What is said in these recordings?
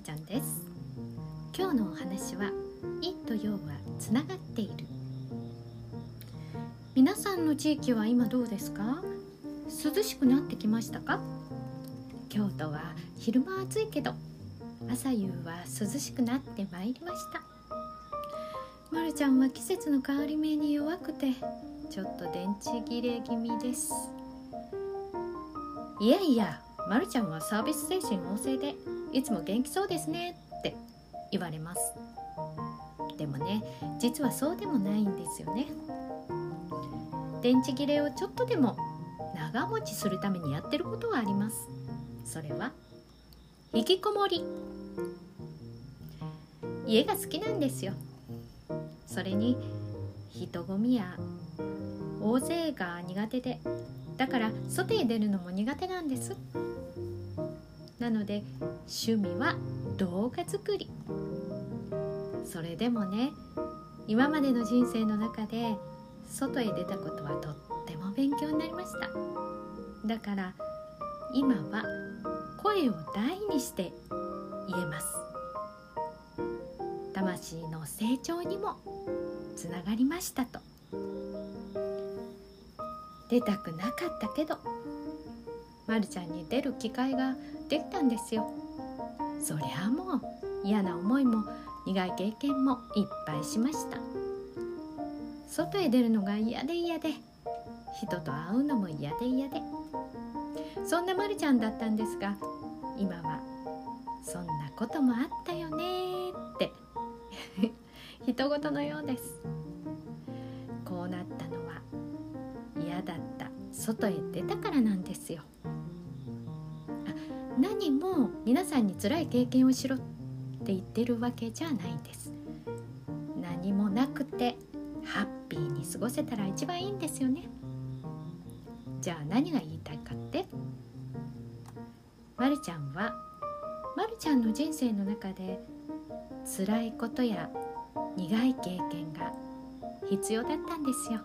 ちゃんです。今日のお話は陰と陽はつながっている。皆さんの地域は今どうですか？涼しくなってきましたか？京都は昼間暑いけど朝夕は涼しくなってまいりました。まるちゃんは季節の変わり目に弱くてちょっと電池切れ気味です。いやいやまるちゃんはサービス精神旺盛でいつも元気そうですねって言われます。でもね実はそうでもないんですよね。電池切れをちょっとでも長持ちするためにやってることはあります。それは引きこもり。家が好きなんですよ。それに人混みや大勢が苦手で。だから外へ出るのも苦手なんです。なので趣味は動画作り。それでもね今までの人生の中で外へ出たことはとっても勉強になりました。だから今は声を大にして言えます。魂の成長にもつながりましたと。出たくなかったけどまるちゃんに出る機会ができたんですよ。そりゃあもう嫌な思いも苦い経験もいっぱいしました。外へ出るのが嫌で嫌で人と会うのも嫌で嫌で。そんなまるちゃんだったんですが今はそんなこともあったよねって 人事のようです。こうなったのは嫌だった。外へ出たからなんですよ。何も皆さんに辛い経験をしろって言ってるわけじゃないんです。何もなくてハッピーに過ごせたら一番いいんですよね。じゃあ何が言いたいかって？まるちゃんはまるちゃんの人生の中で辛いことや苦い経験が必要だったんですよ。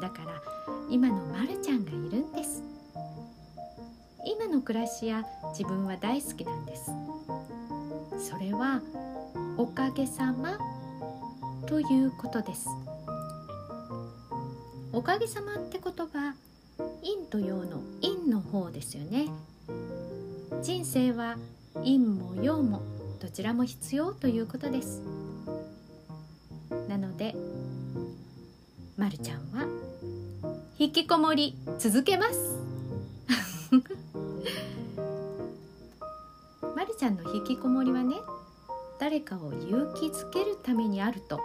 だから今のまるちゃんがいるんです。今の暮らしや自分は大好きなんです。それはおかげさまということです。おかげさまって言葉陰と陽の陰の方ですよね。人生は陰も陽もどちらも必要ということです。なのでまるちゃんは引きこもり続けます。ちゃんの引きこもりはね誰かを勇気づけるためにあると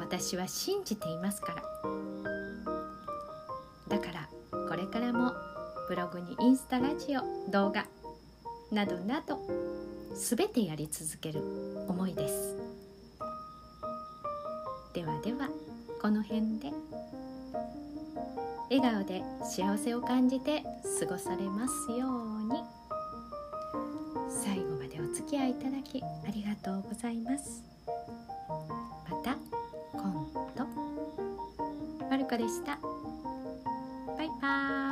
私は信じていますから。だからこれからもブログにインスタラジオ動画などなど全てやり続ける思いです。ではではこの辺で。笑顔で幸せを感じて過ごされますように。付き合いいただきありがとうございます。また今度。まるこでした。バイバーイ。